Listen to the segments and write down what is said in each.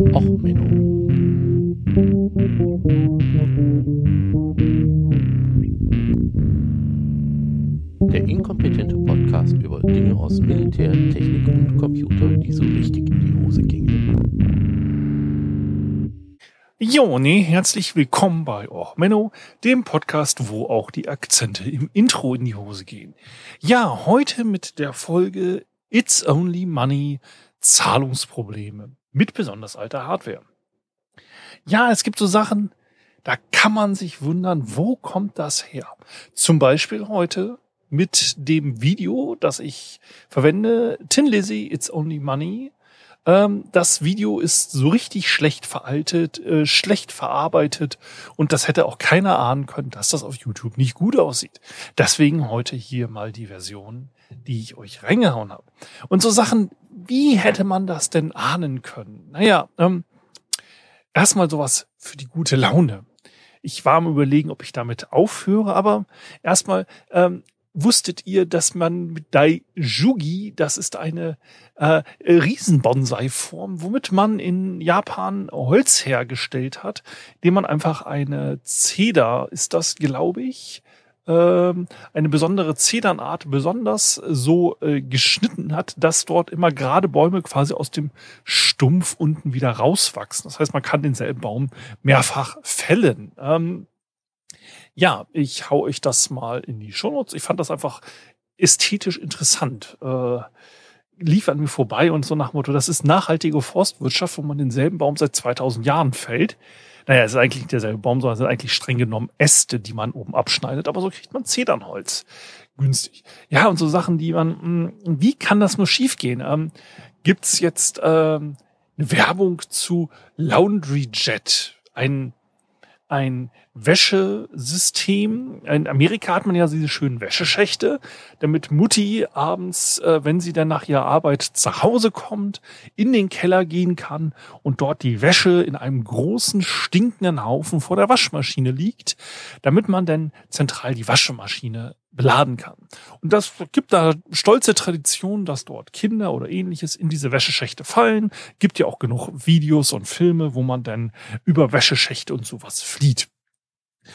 Och, Menno. Der inkompetente Podcast über Dinge aus Militär, Technik und Computer, die so richtig in die Hose gingen. Joni, herzlich willkommen bei Och Menno, dem Podcast, wo auch die Akzente im Intro in die Hose gehen. Ja, heute mit der Folge It's Only Money Zahlungsprobleme mit besonders alter Hardware. Ja, es gibt so Sachen, da kann man sich wundern, wo kommt das her? Zum Beispiel heute mit dem Video, das ich verwende, Tin Lizzy, It's Only Money. Ähm, das Video ist so richtig schlecht veraltet, äh, schlecht verarbeitet und das hätte auch keiner ahnen können, dass das auf YouTube nicht gut aussieht. Deswegen heute hier mal die Version, die ich euch reingehauen habe. Und so Sachen, wie hätte man das denn ahnen können? Naja, ähm, erstmal sowas für die gute Laune. Ich war am überlegen, ob ich damit aufhöre, aber erstmal, ähm, wusstet ihr, dass man mit Daijugi, das ist eine äh, Riesenbonsai-Form, womit man in Japan Holz hergestellt hat, indem man einfach eine Zeder, ist das, glaube ich, ähm, eine besondere Zedernart besonders so äh, geschnitten hat, dass dort immer gerade Bäume quasi aus dem Stumpf unten wieder rauswachsen. Das heißt, man kann denselben Baum mehrfach fällen. Ähm, ja, ich hau euch das mal in die Shownotes. Ich fand das einfach ästhetisch interessant. Äh, lief an mir vorbei und so nach Motto, das ist nachhaltige Forstwirtschaft, wo man denselben Baum seit 2000 Jahren fällt. Naja, es ist eigentlich nicht derselbe Baum, sondern es sind eigentlich streng genommen Äste, die man oben abschneidet. Aber so kriegt man Zedernholz günstig. Ja, und so Sachen, die man, hm, wie kann das nur schiefgehen? Ähm, gibt's jetzt ähm, eine Werbung zu Laundry Jet, ein ein Wäschesystem. In Amerika hat man ja diese schönen Wäscheschächte, damit Mutti abends, äh, wenn sie dann nach ihrer Arbeit zu Hause kommt, in den Keller gehen kann und dort die Wäsche in einem großen stinkenden Haufen vor der Waschmaschine liegt, damit man dann zentral die Waschmaschine beladen kann. Und das gibt da stolze Tradition, dass dort Kinder oder ähnliches in diese Wäscheschächte fallen. Gibt ja auch genug Videos und Filme, wo man dann über Wäscheschächte und sowas flieht.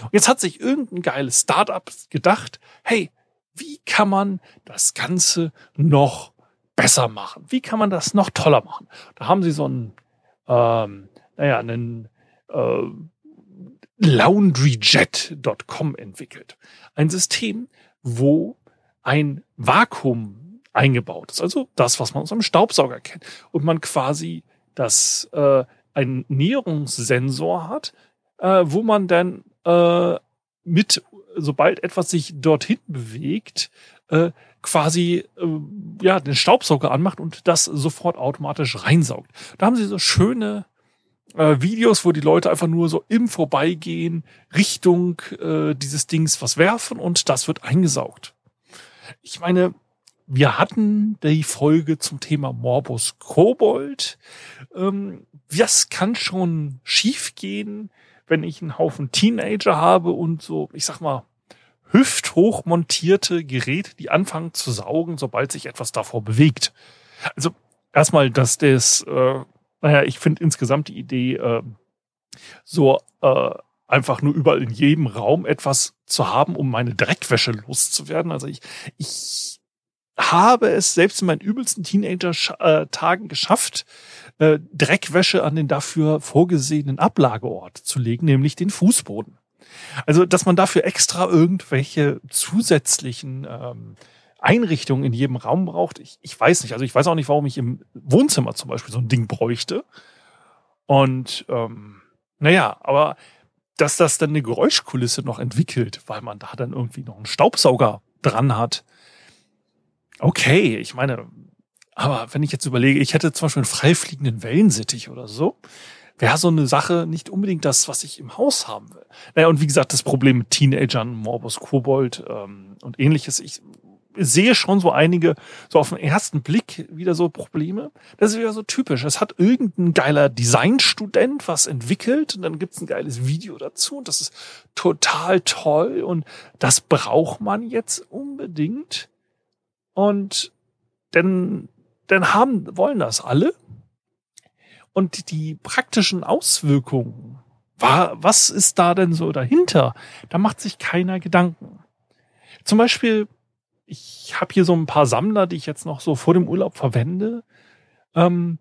Und jetzt hat sich irgendein geiles Startup gedacht, hey, wie kann man das Ganze noch besser machen? Wie kann man das noch toller machen? Da haben sie so einen, ähm, naja, einen äh, laundryjet.com entwickelt. Ein System, wo ein Vakuum eingebaut ist. Also das, was man aus einem Staubsauger kennt. Und man quasi das äh, einen Näherungssensor hat, äh, wo man dann äh, mit, sobald etwas sich dorthin bewegt, äh, quasi äh, ja den Staubsauger anmacht und das sofort automatisch reinsaugt. Da haben sie so schöne äh, Videos, wo die Leute einfach nur so im Vorbeigehen Richtung äh, dieses Dings was werfen und das wird eingesaugt. Ich meine, wir hatten die Folge zum Thema Morbus Kobold. Ähm, das kann schon schiefgehen, wenn ich einen Haufen Teenager habe und so, ich sag mal, hüfthoch montierte Geräte, die anfangen zu saugen, sobald sich etwas davor bewegt. Also erstmal, dass das äh, naja, ich finde insgesamt die Idee, äh, so äh, einfach nur überall in jedem Raum etwas zu haben, um meine Dreckwäsche loszuwerden. Also ich, ich habe es selbst in meinen übelsten Teenager-Tagen geschafft, äh, Dreckwäsche an den dafür vorgesehenen Ablageort zu legen, nämlich den Fußboden. Also, dass man dafür extra irgendwelche zusätzlichen ähm, Einrichtung in jedem Raum braucht. Ich, ich weiß nicht. Also ich weiß auch nicht, warum ich im Wohnzimmer zum Beispiel so ein Ding bräuchte. Und ähm, naja, aber dass das dann eine Geräuschkulisse noch entwickelt, weil man da dann irgendwie noch einen Staubsauger dran hat. Okay, ich meine, aber wenn ich jetzt überlege, ich hätte zum Beispiel einen freifliegenden Wellensittich oder so, wäre so eine Sache nicht unbedingt das, was ich im Haus haben will. Naja, und wie gesagt, das Problem mit Teenagern, Morbus Kobold ähm, und ähnliches, ich sehe schon so einige, so auf den ersten Blick wieder so Probleme. Das ist wieder so typisch. Es hat irgendein geiler Designstudent was entwickelt und dann gibt's ein geiles Video dazu und das ist total toll und das braucht man jetzt unbedingt. Und denn, denn haben, wollen das alle. Und die praktischen Auswirkungen, was ist da denn so dahinter? Da macht sich keiner Gedanken. Zum Beispiel, ich habe hier so ein paar Sammler, die ich jetzt noch so vor dem Urlaub verwende. Ähm,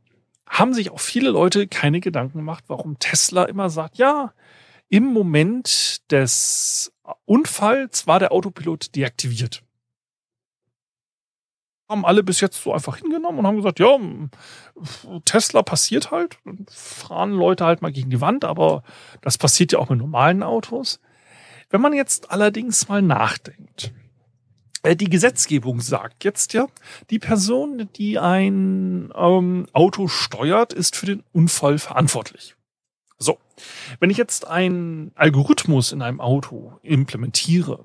haben sich auch viele Leute keine Gedanken gemacht, warum Tesla immer sagt, ja, im Moment des Unfalls war der Autopilot deaktiviert. Haben alle bis jetzt so einfach hingenommen und haben gesagt, ja, Tesla passiert halt, fahren Leute halt mal gegen die Wand, aber das passiert ja auch mit normalen Autos. Wenn man jetzt allerdings mal nachdenkt, die Gesetzgebung sagt jetzt ja, die Person, die ein ähm, Auto steuert, ist für den Unfall verantwortlich. So, wenn ich jetzt einen Algorithmus in einem Auto implementiere,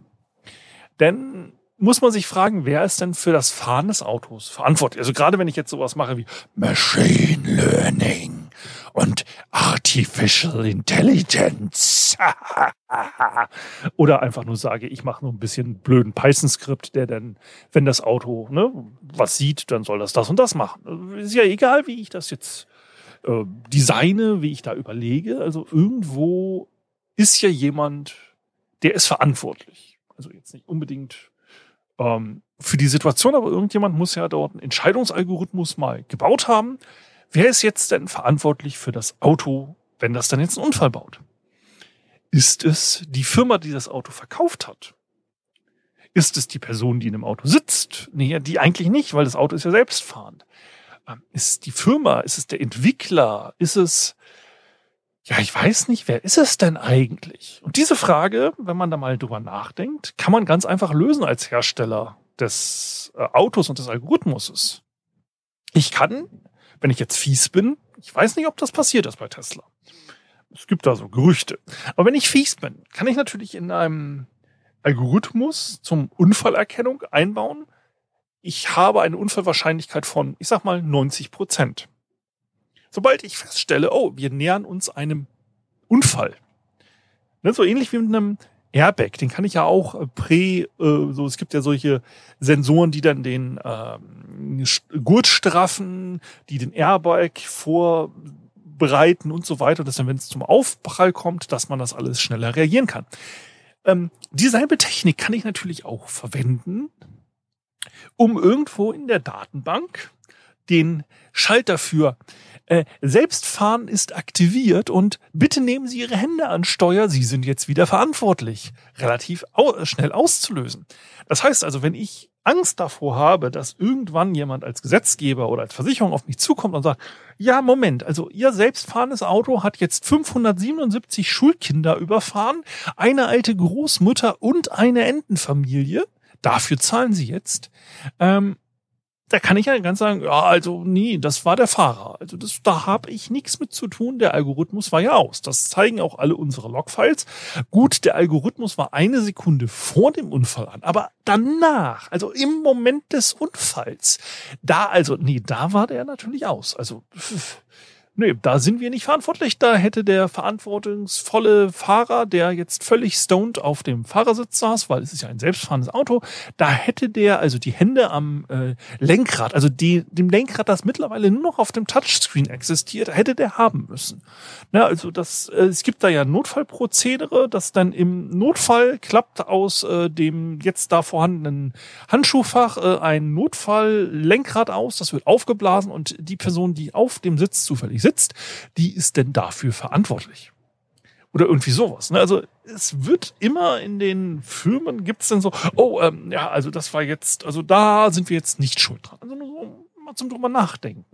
dann muss man sich fragen, wer ist denn für das Fahren des Autos verantwortlich? Also gerade wenn ich jetzt sowas mache wie Machine Learning und Artificial Intelligence oder einfach nur sage, ich mache nur ein bisschen blöden Python-Skript, der dann, wenn das Auto ne, was sieht, dann soll das das und das machen. Ist ja egal, wie ich das jetzt äh, designe, wie ich da überlege. Also irgendwo ist ja jemand, der ist verantwortlich. Also jetzt nicht unbedingt ähm, für die Situation, aber irgendjemand muss ja dort einen Entscheidungsalgorithmus mal gebaut haben. Wer ist jetzt denn verantwortlich für das Auto, wenn das dann jetzt einen Unfall baut? Ist es die Firma, die das Auto verkauft hat? Ist es die Person, die in dem Auto sitzt? Nee, die eigentlich nicht, weil das Auto ist ja selbstfahrend. Ähm, ist es die Firma? Ist es der Entwickler? Ist es, ja, ich weiß nicht, wer ist es denn eigentlich? Und diese Frage, wenn man da mal drüber nachdenkt, kann man ganz einfach lösen als Hersteller des äh, Autos und des Algorithmuses. Ich kann, wenn ich jetzt fies bin, ich weiß nicht, ob das passiert ist bei Tesla. Es gibt da so Gerüchte. Aber wenn ich fies bin, kann ich natürlich in einem Algorithmus zum Unfallerkennung einbauen, ich habe eine Unfallwahrscheinlichkeit von, ich sag mal, 90 Prozent. Sobald ich feststelle, oh, wir nähern uns einem Unfall. Ne, so ähnlich wie mit einem Airbag, den kann ich ja auch äh, prä, äh, so es gibt ja solche Sensoren, die dann den ähm, Gurt straffen, die den Airbag vorbereiten und so weiter, dass dann, wenn es zum Aufprall kommt, dass man das alles schneller reagieren kann. Ähm, dieselbe Technik kann ich natürlich auch verwenden, um irgendwo in der Datenbank den Schalter für äh, Selbstfahren ist aktiviert und bitte nehmen Sie Ihre Hände an Steuer, Sie sind jetzt wieder verantwortlich, relativ au schnell auszulösen. Das heißt also, wenn ich Angst davor habe, dass irgendwann jemand als Gesetzgeber oder als Versicherung auf mich zukommt und sagt, ja, Moment, also Ihr selbstfahrendes Auto hat jetzt 577 Schulkinder überfahren, eine alte Großmutter und eine Entenfamilie, dafür zahlen Sie jetzt. Ähm, da kann ich ja ganz sagen, ja, also nee, das war der Fahrer. Also das, da habe ich nichts mit zu tun. Der Algorithmus war ja aus. Das zeigen auch alle unsere Logfiles. Gut, der Algorithmus war eine Sekunde vor dem Unfall an, aber danach, also im Moment des Unfalls, da also, nee, da war der natürlich aus. Also pff, Nee, da sind wir nicht verantwortlich. Da hätte der verantwortungsvolle Fahrer, der jetzt völlig stoned auf dem Fahrersitz saß, weil es ist ja ein selbstfahrendes Auto, da hätte der also die Hände am äh, Lenkrad, also die, dem Lenkrad, das mittlerweile nur noch auf dem Touchscreen existiert, hätte der haben müssen. Na, also das, äh, es gibt da ja Notfallprozedere, das dann im Notfall klappt aus äh, dem jetzt da vorhandenen Handschuhfach äh, ein Notfalllenkrad aus, das wird aufgeblasen und die Person, die auf dem Sitz zufällig sitzt, die ist denn dafür verantwortlich? Oder irgendwie sowas. Ne? Also es wird immer in den Firmen gibt es dann so, oh, ähm, ja, also das war jetzt, also da sind wir jetzt nicht schuld dran. Also nur so mal zum drüber nachdenken.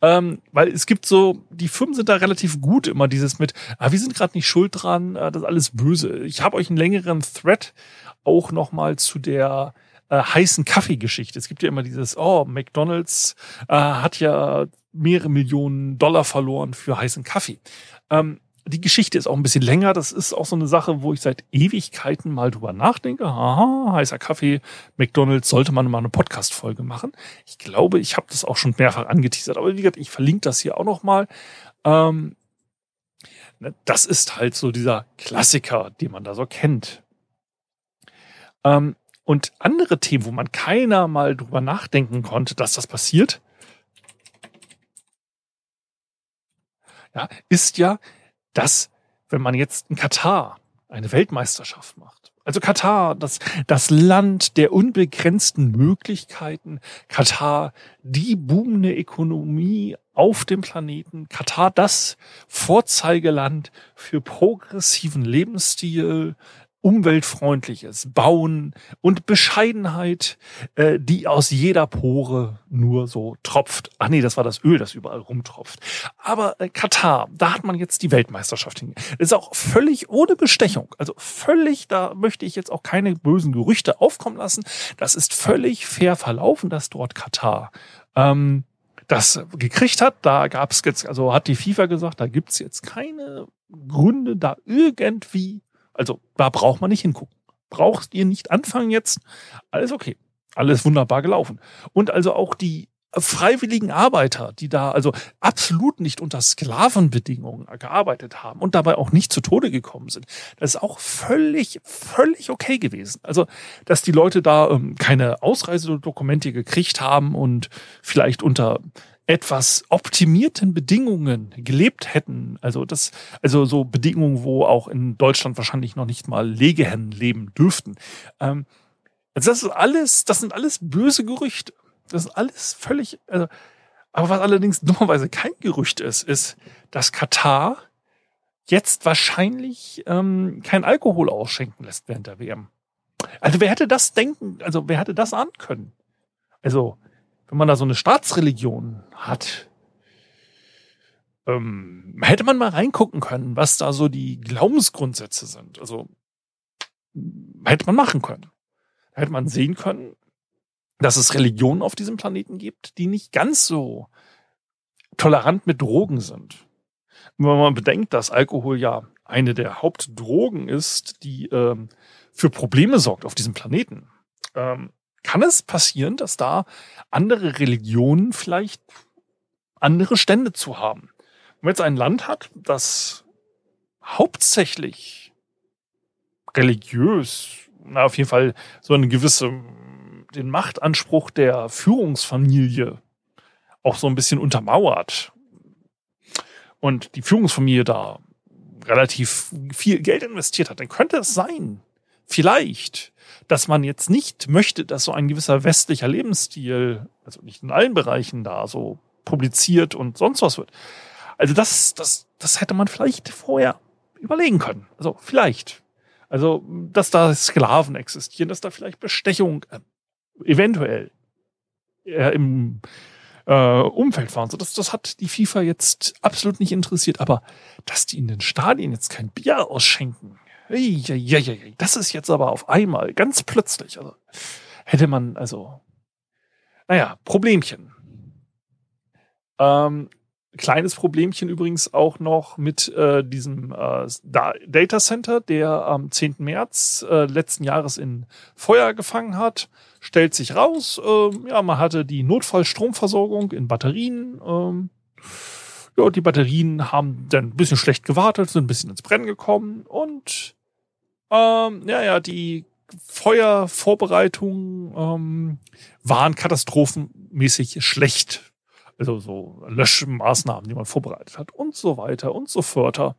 Ähm, weil es gibt so, die Firmen sind da relativ gut immer dieses mit, ah, wir sind gerade nicht schuld dran, äh, das ist alles böse. Ich habe euch einen längeren Thread auch nochmal zu der äh, heißen Kaffeegeschichte. Es gibt ja immer dieses, oh, McDonalds äh, hat ja mehrere Millionen Dollar verloren für heißen Kaffee. Ähm, die Geschichte ist auch ein bisschen länger. Das ist auch so eine Sache, wo ich seit Ewigkeiten mal drüber nachdenke. Aha, heißer Kaffee, McDonald's, sollte man mal eine Podcast-Folge machen. Ich glaube, ich habe das auch schon mehrfach angeteasert. Aber wie gesagt, ich verlinke das hier auch noch mal. Ähm, ne, das ist halt so dieser Klassiker, den man da so kennt. Ähm, und andere Themen, wo man keiner mal drüber nachdenken konnte, dass das passiert, ja, ist ja, dass wenn man jetzt in Katar eine Weltmeisterschaft macht, also Katar, das, das Land der unbegrenzten Möglichkeiten, Katar, die boomende Ökonomie auf dem Planeten, Katar, das Vorzeigeland für progressiven Lebensstil, umweltfreundliches Bauen und Bescheidenheit, äh, die aus jeder Pore nur so tropft. Ach nee, das war das Öl, das überall rumtropft. Aber äh, Katar, da hat man jetzt die Weltmeisterschaft hin. Ist auch völlig ohne Bestechung. Also völlig, da möchte ich jetzt auch keine bösen Gerüchte aufkommen lassen. Das ist völlig fair verlaufen, dass dort Katar ähm, das gekriegt hat. Da gab es jetzt, also hat die FIFA gesagt, da gibt's jetzt keine Gründe, da irgendwie also da braucht man nicht hingucken. Brauchst ihr nicht anfangen jetzt? Alles okay. Alles wunderbar gelaufen. Und also auch die freiwilligen Arbeiter, die da also absolut nicht unter Sklavenbedingungen gearbeitet haben und dabei auch nicht zu Tode gekommen sind. Das ist auch völlig, völlig okay gewesen. Also, dass die Leute da ähm, keine Ausreisedokumente gekriegt haben und vielleicht unter etwas optimierten Bedingungen gelebt hätten, also das, also so Bedingungen, wo auch in Deutschland wahrscheinlich noch nicht mal Legehennen leben dürften. Ähm, also das ist alles, das sind alles böse Gerüchte. Das ist alles völlig, also, aber was allerdings dummerweise kein Gerücht ist, ist, dass Katar jetzt wahrscheinlich ähm, kein Alkohol ausschenken lässt während der WM. Also wer hätte das denken, also wer hätte das ahnen können? Also wenn man da so eine Staatsreligion hat, ähm, hätte man mal reingucken können, was da so die Glaubensgrundsätze sind. Also hätte man machen können. hätte man sehen können, dass es Religionen auf diesem Planeten gibt, die nicht ganz so tolerant mit Drogen sind. Und wenn man bedenkt, dass Alkohol ja eine der Hauptdrogen ist, die ähm, für Probleme sorgt auf diesem Planeten, ähm, kann es passieren, dass da andere Religionen vielleicht andere Stände zu haben. Wenn man jetzt ein Land hat, das hauptsächlich religiös, na, auf jeden Fall so eine gewisse, den Machtanspruch der Führungsfamilie auch so ein bisschen untermauert und die Führungsfamilie da relativ viel Geld investiert hat, dann könnte es sein, vielleicht, dass man jetzt nicht möchte, dass so ein gewisser westlicher Lebensstil, also nicht in allen Bereichen da so publiziert und sonst was wird. Also das, das, das hätte man vielleicht vorher überlegen können. Also vielleicht. Also, dass da Sklaven existieren, dass da vielleicht Bestechung äh, eventuell äh, im äh, Umfeld waren. So, das, das hat die FIFA jetzt absolut nicht interessiert. Aber dass die in den Stadien jetzt kein Bier ausschenken, das ist jetzt aber auf einmal ganz plötzlich. Also hätte man also, naja, Problemchen. Ähm, kleines Problemchen übrigens auch noch mit äh, diesem äh, Data Center, der am 10. März äh, letzten Jahres in Feuer gefangen hat. Stellt sich raus, äh, ja, man hatte die Notfallstromversorgung in Batterien. Ähm, ja, die Batterien haben dann ein bisschen schlecht gewartet, sind ein bisschen ins Brennen gekommen und ähm, ja, ja, die Feuervorbereitungen ähm, waren katastrophenmäßig schlecht. Also so Löschmaßnahmen, die man vorbereitet hat und so weiter und so fort.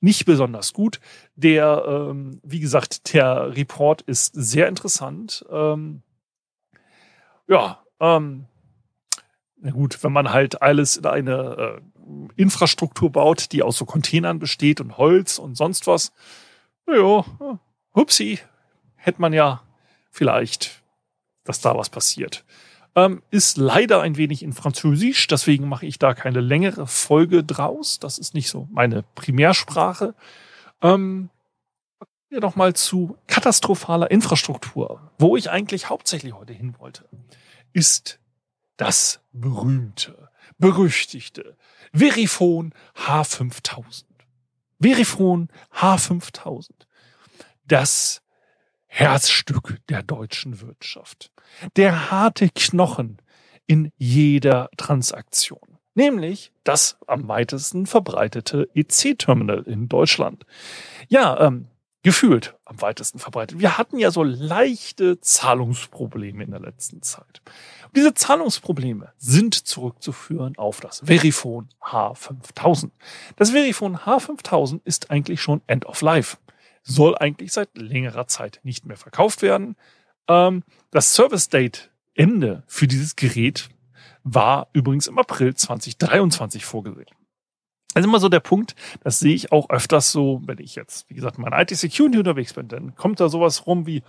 Nicht besonders gut. Der, ähm, wie gesagt, der Report ist sehr interessant. Ähm, ja, ähm, na gut, wenn man halt alles in eine äh, Infrastruktur baut, die aus so Containern besteht und Holz und sonst was, ja, hupsi, hätte man ja vielleicht, dass da was passiert. Ähm, ist leider ein wenig in Französisch, deswegen mache ich da keine längere Folge draus. Das ist nicht so meine Primärsprache. Ähm, wir noch mal zu katastrophaler Infrastruktur, wo ich eigentlich hauptsächlich heute hin wollte, ist das berühmte, berüchtigte Verifone H5000. Verifone H5000. Das Herzstück der deutschen Wirtschaft. Der harte Knochen in jeder Transaktion. Nämlich das am weitesten verbreitete EC-Terminal in Deutschland. Ja, ähm, gefühlt am weitesten verbreitet. Wir hatten ja so leichte Zahlungsprobleme in der letzten Zeit. Diese Zahlungsprobleme sind zurückzuführen auf das Verifone H5000. Das Verifone H5000 ist eigentlich schon End of Life. Soll eigentlich seit längerer Zeit nicht mehr verkauft werden. Ähm, das Service Date Ende für dieses Gerät war übrigens im April 2023 vorgesehen. Also immer so der Punkt, das sehe ich auch öfters so, wenn ich jetzt, wie gesagt, meine IT-Security unterwegs bin, dann kommt da sowas rum wie,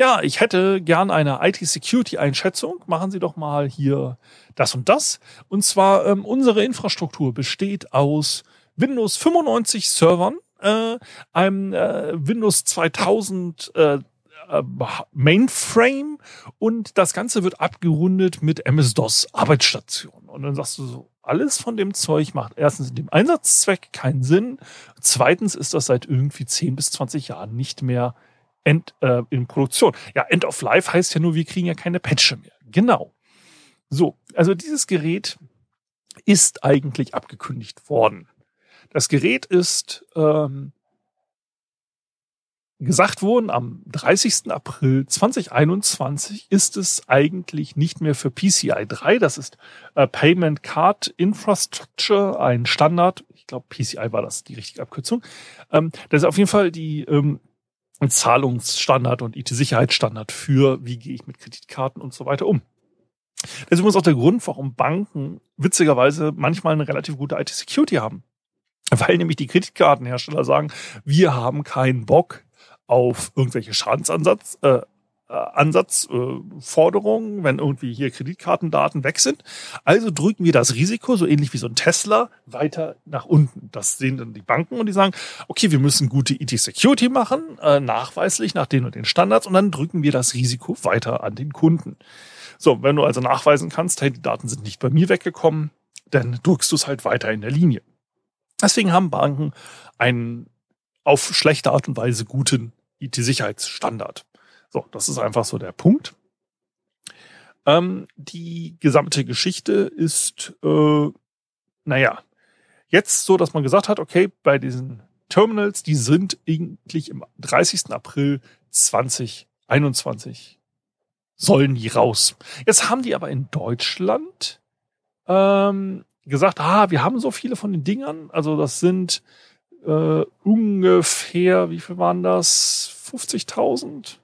ja, ich hätte gern eine IT-Security-Einschätzung. Machen Sie doch mal hier das und das. Und zwar, ähm, unsere Infrastruktur besteht aus Windows 95 Servern, äh, einem äh, Windows 2000 äh, äh, Mainframe und das Ganze wird abgerundet mit MS-DOS Arbeitsstation. Und dann sagst du so, alles von dem Zeug macht erstens in dem Einsatzzweck keinen Sinn. Zweitens ist das seit irgendwie 10 bis 20 Jahren nicht mehr end, äh, in Produktion. Ja, End of Life heißt ja nur, wir kriegen ja keine Patche mehr. Genau. So, also dieses Gerät ist eigentlich abgekündigt worden. Das Gerät ist ähm, gesagt worden, am 30. April 2021 ist es eigentlich nicht mehr für PCI 3, das ist äh, Payment Card Infrastructure, ein Standard. Ich glaube, PCI war das die richtige Abkürzung. Ähm, das ist auf jeden Fall die ähm, Zahlungsstandard und IT-Sicherheitsstandard für, wie gehe ich mit Kreditkarten und so weiter um. Das ist übrigens auch der Grund, warum Banken witzigerweise manchmal eine relativ gute IT-Security haben. Weil nämlich die Kreditkartenhersteller sagen, wir haben keinen Bock, auf irgendwelche Schadensansatz, äh, Ansatzforderungen, äh, wenn irgendwie hier Kreditkartendaten weg sind. Also drücken wir das Risiko, so ähnlich wie so ein Tesla, weiter nach unten. Das sehen dann die Banken und die sagen, okay, wir müssen gute IT-Security machen, äh, nachweislich nach den und den Standards und dann drücken wir das Risiko weiter an den Kunden. So, wenn du also nachweisen kannst, hey, die Daten sind nicht bei mir weggekommen, dann drückst du es halt weiter in der Linie. Deswegen haben Banken einen auf schlechte Art und Weise guten IT-Sicherheitsstandard. So, das ist einfach so der Punkt. Ähm, die gesamte Geschichte ist, äh, naja, jetzt so, dass man gesagt hat, okay, bei diesen Terminals, die sind eigentlich im 30. April 2021 sollen die raus. Jetzt haben die aber in Deutschland ähm, gesagt, ah, wir haben so viele von den Dingern, also das sind äh, ungefähr, wie viel waren das? 50.000?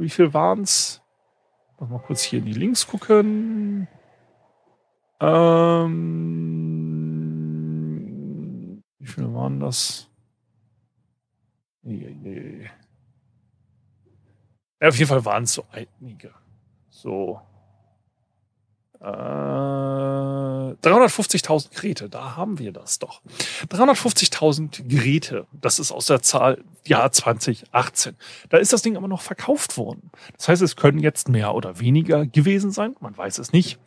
Wie viel waren's? Noch mal kurz hier in die Links gucken. Ähm, wie viele waren das? Ja, auf jeden Fall waren es so einige. So. Äh, 350.000 Geräte, da haben wir das doch. 350.000 Geräte, das ist aus der Zahl Jahr 2018. Da ist das Ding aber noch verkauft worden. Das heißt, es können jetzt mehr oder weniger gewesen sein, man weiß es nicht.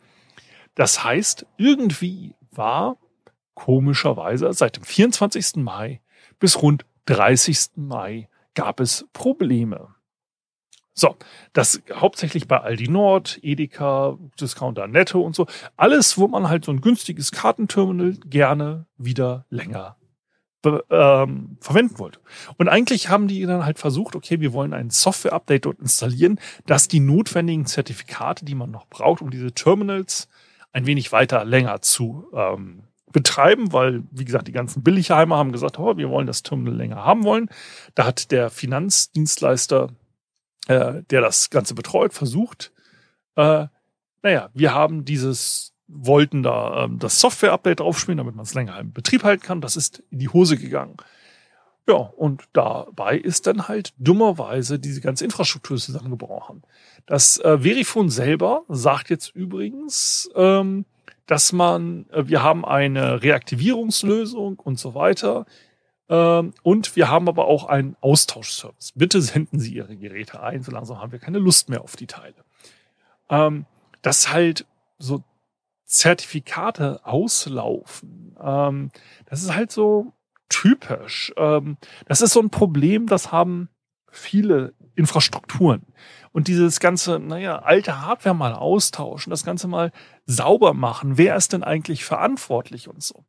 Das heißt, irgendwie war komischerweise seit dem 24. Mai bis rund 30. Mai gab es Probleme. So, das hauptsächlich bei Aldi Nord, Edeka, Discounter Netto und so. Alles, wo man halt so ein günstiges Kartenterminal gerne wieder länger ähm, verwenden wollte. Und eigentlich haben die dann halt versucht, okay, wir wollen ein Software-Update dort installieren, dass die notwendigen Zertifikate, die man noch braucht, um diese Terminals ein wenig weiter länger zu ähm, betreiben, weil, wie gesagt, die ganzen Billigheimer haben gesagt, oh, wir wollen das Terminal länger haben wollen. Da hat der Finanzdienstleister äh, der das Ganze betreut, versucht, äh, naja, wir haben dieses, wollten da ähm, das Software-Update draufspielen, damit man es länger im Betrieb halten kann. Das ist in die Hose gegangen. Ja, und dabei ist dann halt dummerweise diese ganze Infrastruktur zusammengebrochen. Das äh, Verifone selber sagt jetzt übrigens, ähm, dass man, äh, wir haben eine Reaktivierungslösung und so weiter. Ähm, und wir haben aber auch einen Austauschservice. Bitte senden Sie Ihre Geräte ein, so langsam haben wir keine Lust mehr auf die Teile. Ähm, dass halt so Zertifikate auslaufen, ähm, das ist halt so typisch. das ist so ein Problem, das haben viele Infrastrukturen. Und dieses ganze, naja, alte Hardware mal austauschen, das Ganze mal sauber machen. Wer ist denn eigentlich verantwortlich und so?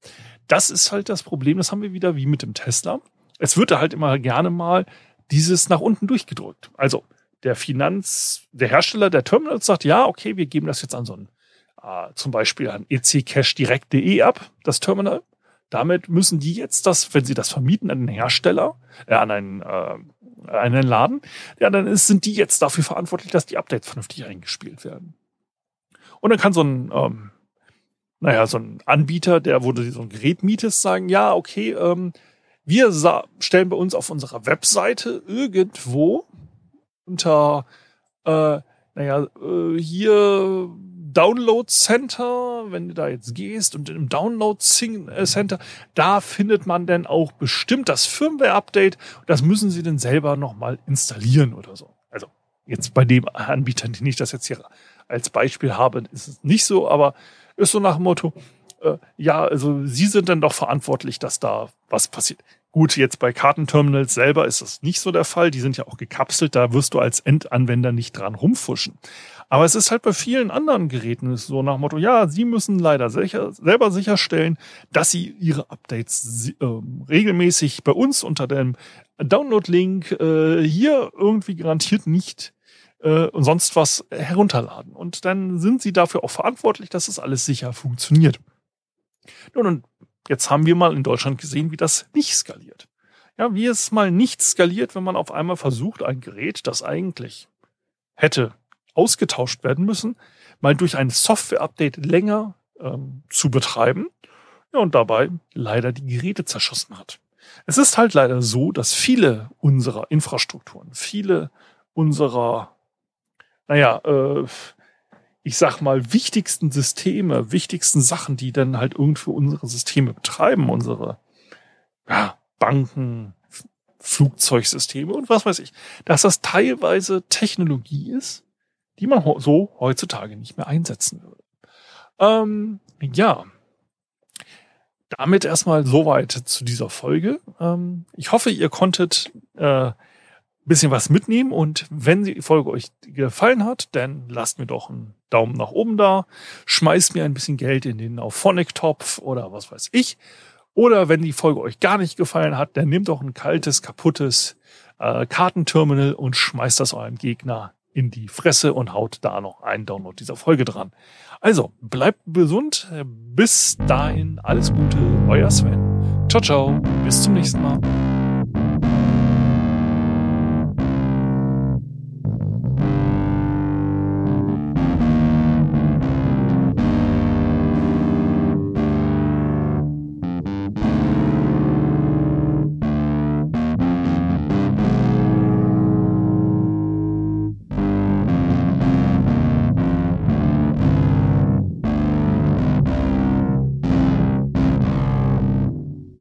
das ist halt das Problem, das haben wir wieder wie mit dem Tesla. Es wird da halt immer gerne mal dieses nach unten durchgedrückt. Also der Finanz, der Hersteller der Terminals sagt, ja, okay, wir geben das jetzt an so ein, äh, zum Beispiel an ecashdirekt.de ab, das Terminal. Damit müssen die jetzt das, wenn sie das vermieten an den Hersteller, äh, an einen, äh, einen Laden, ja, dann ist, sind die jetzt dafür verantwortlich, dass die Updates vernünftig eingespielt werden. Und dann kann so ein, ähm, naja, so ein Anbieter, der, du so ein Gerät mietest, sagen, ja, okay, ähm, wir stellen bei uns auf unserer Webseite irgendwo unter, äh, naja, äh, hier Download Center, wenn du da jetzt gehst und im Download Center, da findet man dann auch bestimmt das Firmware-Update. Das müssen sie dann selber nochmal installieren oder so. Also jetzt bei dem Anbieter, den ich das jetzt hier als Beispiel habe, ist es nicht so, aber ist so nach dem Motto, äh, ja, also sie sind dann doch verantwortlich, dass da was passiert. Gut, jetzt bei Kartenterminals selber ist das nicht so der Fall. Die sind ja auch gekapselt. Da wirst du als Endanwender nicht dran rumfuschen. Aber es ist halt bei vielen anderen Geräten so nach Motto, ja, sie müssen leider sicher, selber sicherstellen, dass sie ihre Updates äh, regelmäßig bei uns unter dem Download-Link äh, hier irgendwie garantiert nicht äh, und sonst was herunterladen. Und dann sind sie dafür auch verantwortlich, dass das alles sicher funktioniert. Nun, und jetzt haben wir mal in Deutschland gesehen, wie das nicht skaliert. Ja, wie es mal nicht skaliert, wenn man auf einmal versucht, ein Gerät, das eigentlich hätte ausgetauscht werden müssen, mal durch ein Software-Update länger ähm, zu betreiben ja, und dabei leider die Geräte zerschossen hat. Es ist halt leider so, dass viele unserer Infrastrukturen, viele unserer, naja, äh, ich sag mal, wichtigsten Systeme, wichtigsten Sachen, die dann halt irgendwo unsere Systeme betreiben, unsere ja, Banken, Flugzeugsysteme und was weiß ich, dass das teilweise Technologie ist, die man so heutzutage nicht mehr einsetzen würde. Ähm, ja, damit erstmal soweit zu dieser Folge. Ähm, ich hoffe, ihr konntet äh, bisschen was mitnehmen und wenn die Folge euch gefallen hat, dann lasst mir doch einen Daumen nach oben da, schmeißt mir ein bisschen Geld in den Auphonic-Topf oder was weiß ich. Oder wenn die Folge euch gar nicht gefallen hat, dann nehmt doch ein kaltes, kaputtes äh, Kartenterminal und schmeißt das eurem Gegner in die Fresse und haut da noch einen Download dieser Folge dran. Also, bleibt gesund. Bis dahin, alles Gute, euer Sven. Ciao, ciao. Bis zum nächsten Mal.